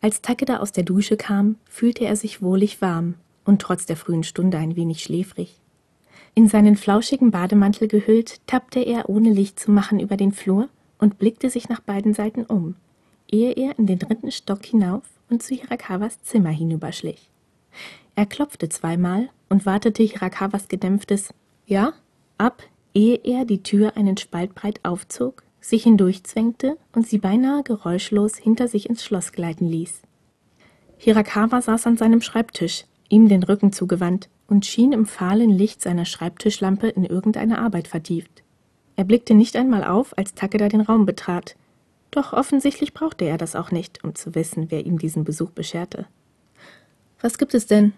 Als Takeda aus der Dusche kam, fühlte er sich wohlig warm und trotz der frühen Stunde ein wenig schläfrig. In seinen flauschigen Bademantel gehüllt, tappte er ohne Licht zu machen über den Flur und blickte sich nach beiden Seiten um, ehe er in den dritten Stock hinauf und zu Hirakawas Zimmer hinüberschlich. Er klopfte zweimal und wartete Hirakawas gedämpftes Ja ab, ehe er die Tür einen Spalt breit aufzog, sich hindurchzwängte und sie beinahe geräuschlos hinter sich ins Schloss gleiten ließ. Hirakawa saß an seinem Schreibtisch, ihm den Rücken zugewandt, und schien im fahlen Licht seiner Schreibtischlampe in irgendeine Arbeit vertieft. Er blickte nicht einmal auf, als Takeda den Raum betrat. Doch offensichtlich brauchte er das auch nicht, um zu wissen, wer ihm diesen Besuch bescherte. Was gibt es denn?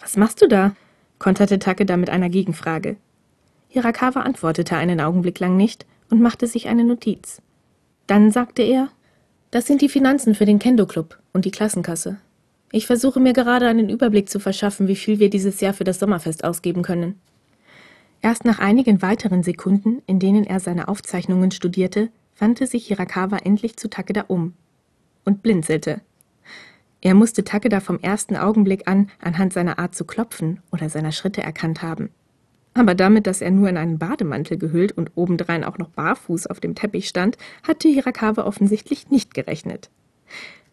Was machst du da? konterte Takeda mit einer Gegenfrage. Hirakawa antwortete einen Augenblick lang nicht und machte sich eine Notiz. Dann sagte er, das sind die Finanzen für den Kendo-Club und die Klassenkasse. Ich versuche mir gerade einen Überblick zu verschaffen, wie viel wir dieses Jahr für das Sommerfest ausgeben können. Erst nach einigen weiteren Sekunden, in denen er seine Aufzeichnungen studierte, wandte sich Hirakawa endlich zu Takeda um und blinzelte. Er musste Takeda vom ersten Augenblick an anhand seiner Art zu klopfen oder seiner Schritte erkannt haben. Aber damit, dass er nur in einen Bademantel gehüllt und obendrein auch noch barfuß auf dem Teppich stand, hatte Hirakawa offensichtlich nicht gerechnet.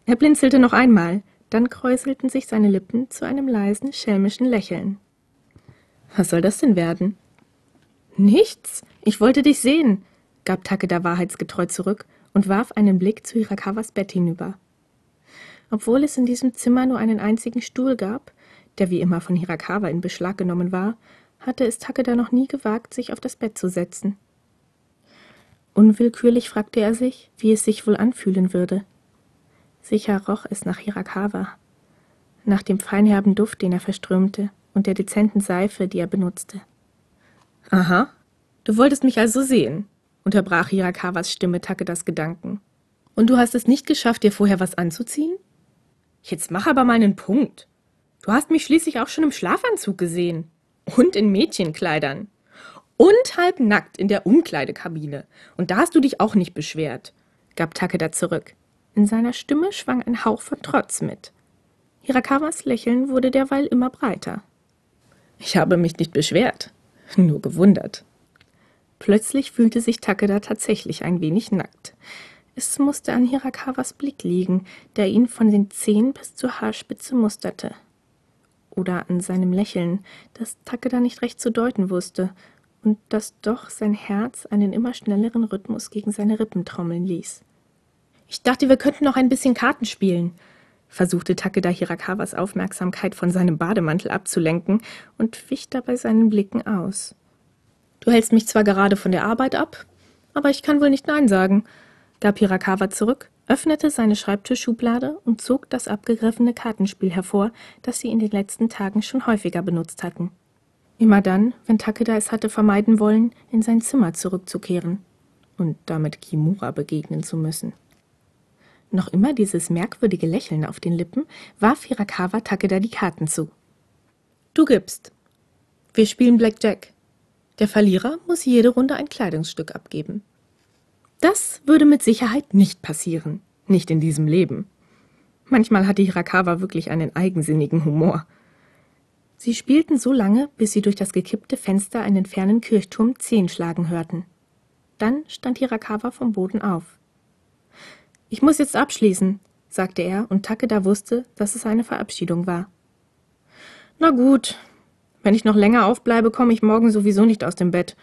Er blinzelte noch einmal, dann kräuselten sich seine Lippen zu einem leisen, schelmischen Lächeln. Was soll das denn werden? Nichts. Ich wollte dich sehen, gab Takeda wahrheitsgetreu zurück und warf einen Blick zu Hirakawas Bett hinüber. Obwohl es in diesem Zimmer nur einen einzigen Stuhl gab, der wie immer von Hirakawa in Beschlag genommen war, hatte es Takeda noch nie gewagt, sich auf das Bett zu setzen. Unwillkürlich fragte er sich, wie es sich wohl anfühlen würde, Sicher roch es nach Hirakawa, nach dem feinherben Duft, den er verströmte, und der dezenten Seife, die er benutzte. Aha, du wolltest mich also sehen, unterbrach Hirakawas Stimme Takedas Gedanken. Und du hast es nicht geschafft, dir vorher was anzuziehen? Jetzt mach aber mal einen Punkt. Du hast mich schließlich auch schon im Schlafanzug gesehen. Und in Mädchenkleidern. Und halb nackt in der Umkleidekabine. Und da hast du dich auch nicht beschwert, gab Takeda zurück. In seiner Stimme schwang ein Hauch von Trotz mit. Hirakawas Lächeln wurde derweil immer breiter. Ich habe mich nicht beschwert, nur gewundert. Plötzlich fühlte sich Takeda tatsächlich ein wenig nackt. Es musste an Hirakawas Blick liegen, der ihn von den Zehen bis zur Haarspitze musterte. Oder an seinem Lächeln, das Takeda nicht recht zu deuten wusste und das doch sein Herz einen immer schnelleren Rhythmus gegen seine Rippen trommeln ließ. Ich dachte, wir könnten noch ein bisschen Karten spielen, versuchte Takeda Hirakawas Aufmerksamkeit von seinem Bademantel abzulenken und wich dabei seinen Blicken aus. Du hältst mich zwar gerade von der Arbeit ab, aber ich kann wohl nicht Nein sagen, gab Hirakawa zurück, öffnete seine Schreibtischschublade und zog das abgegriffene Kartenspiel hervor, das sie in den letzten Tagen schon häufiger benutzt hatten. Immer dann, wenn Takeda es hatte vermeiden wollen, in sein Zimmer zurückzukehren und damit Kimura begegnen zu müssen. Noch immer dieses merkwürdige Lächeln auf den Lippen, warf Hirakawa Takeda die Karten zu. Du gibst. Wir spielen Blackjack. Der Verlierer muss jede Runde ein Kleidungsstück abgeben. Das würde mit Sicherheit nicht passieren. Nicht in diesem Leben. Manchmal hatte Hirakawa wirklich einen eigensinnigen Humor. Sie spielten so lange, bis sie durch das gekippte Fenster einen fernen Kirchturm zehn schlagen hörten. Dann stand Hirakawa vom Boden auf. Ich muss jetzt abschließen, sagte er, und Takeda wusste, dass es eine Verabschiedung war. Na gut, wenn ich noch länger aufbleibe, komme ich morgen sowieso nicht aus dem Bett,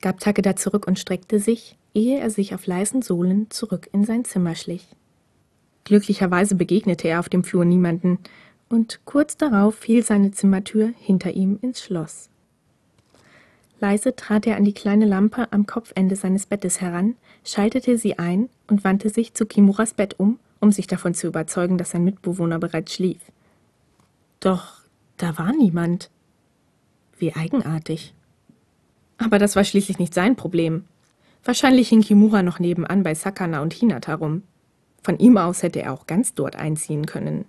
gab Takeda zurück und streckte sich, ehe er sich auf leisen Sohlen zurück in sein Zimmer schlich. Glücklicherweise begegnete er auf dem Flur niemanden, und kurz darauf fiel seine Zimmertür hinter ihm ins Schloss. Leise trat er an die kleine Lampe am Kopfende seines Bettes heran, schaltete sie ein und wandte sich zu Kimuras Bett um, um sich davon zu überzeugen, dass sein Mitbewohner bereits schlief. Doch da war niemand. Wie eigenartig. Aber das war schließlich nicht sein Problem. Wahrscheinlich hing Kimura noch nebenan bei Sakana und Hinata rum. Von ihm aus hätte er auch ganz dort einziehen können.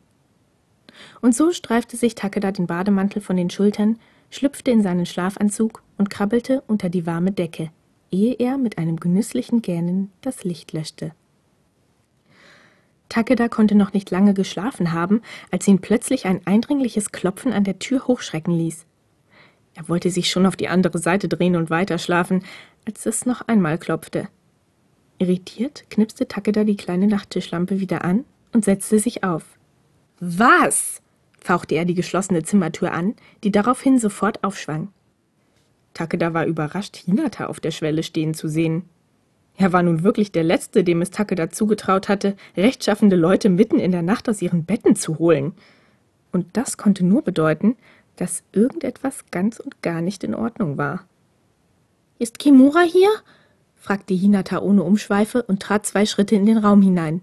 Und so streifte sich Takeda den Bademantel von den Schultern, schlüpfte in seinen Schlafanzug und krabbelte unter die warme Decke, ehe er mit einem genüsslichen Gähnen das Licht löschte. Takeda konnte noch nicht lange geschlafen haben, als ihn plötzlich ein eindringliches Klopfen an der Tür hochschrecken ließ. Er wollte sich schon auf die andere Seite drehen und weiterschlafen, als es noch einmal klopfte. Irritiert knipste Takeda die kleine Nachttischlampe wieder an und setzte sich auf. Was? fauchte er die geschlossene Zimmertür an, die daraufhin sofort aufschwang. Takeda war überrascht, Hinata auf der Schwelle stehen zu sehen. Er war nun wirklich der Letzte, dem es Takeda zugetraut hatte, rechtschaffende Leute mitten in der Nacht aus ihren Betten zu holen. Und das konnte nur bedeuten, dass irgendetwas ganz und gar nicht in Ordnung war. Ist Kimura hier? fragte Hinata ohne Umschweife und trat zwei Schritte in den Raum hinein.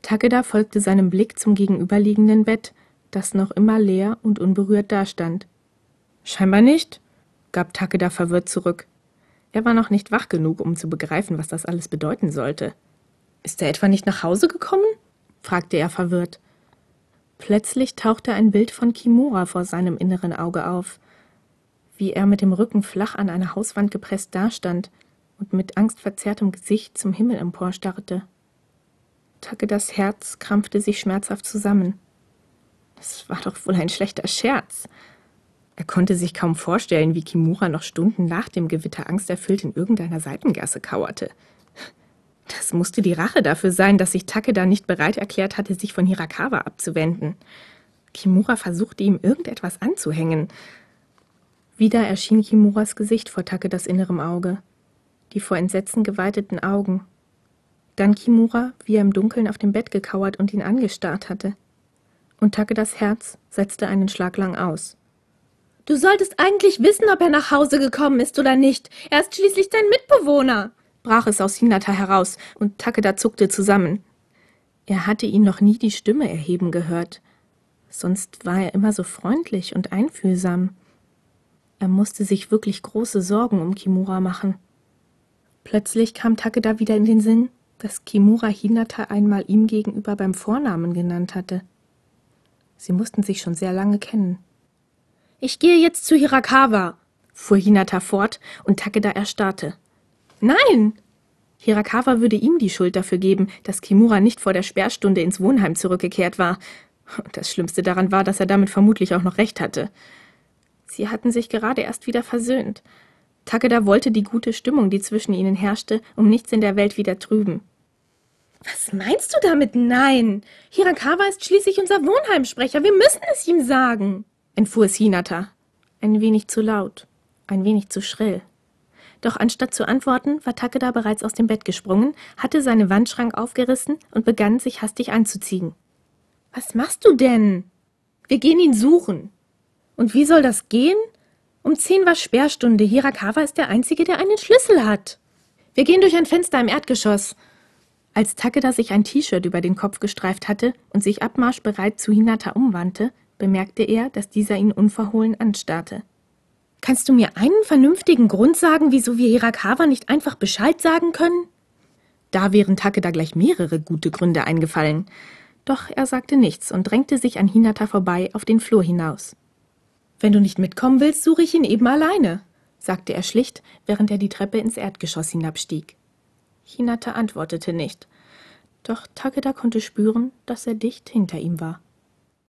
Takeda folgte seinem Blick zum gegenüberliegenden Bett, das noch immer leer und unberührt dastand. Scheinbar nicht, gab Takeda verwirrt zurück. Er war noch nicht wach genug, um zu begreifen, was das alles bedeuten sollte. Ist er etwa nicht nach Hause gekommen? fragte er verwirrt. Plötzlich tauchte ein Bild von Kimura vor seinem inneren Auge auf, wie er mit dem Rücken flach an eine Hauswand gepresst dastand und mit angstverzerrtem Gesicht zum Himmel emporstarrte. Takedas Herz krampfte sich schmerzhaft zusammen. Das war doch wohl ein schlechter Scherz. Er konnte sich kaum vorstellen, wie Kimura noch Stunden nach dem Gewitter angsterfüllt in irgendeiner Seitengasse kauerte. Das musste die Rache dafür sein, dass sich Takeda nicht bereit erklärt hatte, sich von Hirakawa abzuwenden. Kimura versuchte ihm irgendetwas anzuhängen. Wieder erschien Kimuras Gesicht vor Takedas innerem Auge, die vor Entsetzen geweiteten Augen. Dann Kimura, wie er im Dunkeln auf dem Bett gekauert und ihn angestarrt hatte. Und Takedas Herz setzte einen Schlag lang aus. Du solltest eigentlich wissen, ob er nach Hause gekommen ist oder nicht. Er ist schließlich dein Mitbewohner, brach es aus Hinata heraus, und Takeda zuckte zusammen. Er hatte ihn noch nie die Stimme erheben gehört. Sonst war er immer so freundlich und einfühlsam. Er musste sich wirklich große Sorgen um Kimura machen. Plötzlich kam Takeda wieder in den Sinn, dass Kimura Hinata einmal ihm gegenüber beim Vornamen genannt hatte. Sie mussten sich schon sehr lange kennen. Ich gehe jetzt zu Hirakawa, fuhr Hinata fort, und Takeda erstarrte. Nein! Hirakawa würde ihm die Schuld dafür geben, dass Kimura nicht vor der Sperrstunde ins Wohnheim zurückgekehrt war. Und das Schlimmste daran war, dass er damit vermutlich auch noch recht hatte. Sie hatten sich gerade erst wieder versöhnt. Takeda wollte die gute Stimmung, die zwischen ihnen herrschte, um nichts in der Welt wieder trüben. Was meinst du damit? Nein! Hirakawa ist schließlich unser Wohnheimsprecher. Wir müssen es ihm sagen entfuhr es Hinata. Ein wenig zu laut, ein wenig zu schrill. Doch anstatt zu antworten, war Takeda bereits aus dem Bett gesprungen, hatte seinen Wandschrank aufgerissen und begann sich hastig anzuziehen. Was machst du denn? Wir gehen ihn suchen. Und wie soll das gehen? Um zehn war Sperrstunde. Hirakawa ist der Einzige, der einen Schlüssel hat. Wir gehen durch ein Fenster im Erdgeschoss. Als Takeda sich ein T-Shirt über den Kopf gestreift hatte und sich abmarschbereit zu Hinata umwandte, bemerkte er, dass dieser ihn unverhohlen anstarrte. Kannst du mir einen vernünftigen Grund sagen, wieso wir Hirakawa nicht einfach Bescheid sagen können? Da wären Takeda gleich mehrere gute Gründe eingefallen. Doch er sagte nichts und drängte sich an Hinata vorbei auf den Flur hinaus. Wenn du nicht mitkommen willst, suche ich ihn eben alleine, sagte er schlicht, während er die Treppe ins Erdgeschoss hinabstieg. Hinata antwortete nicht. Doch Takeda konnte spüren, dass er dicht hinter ihm war.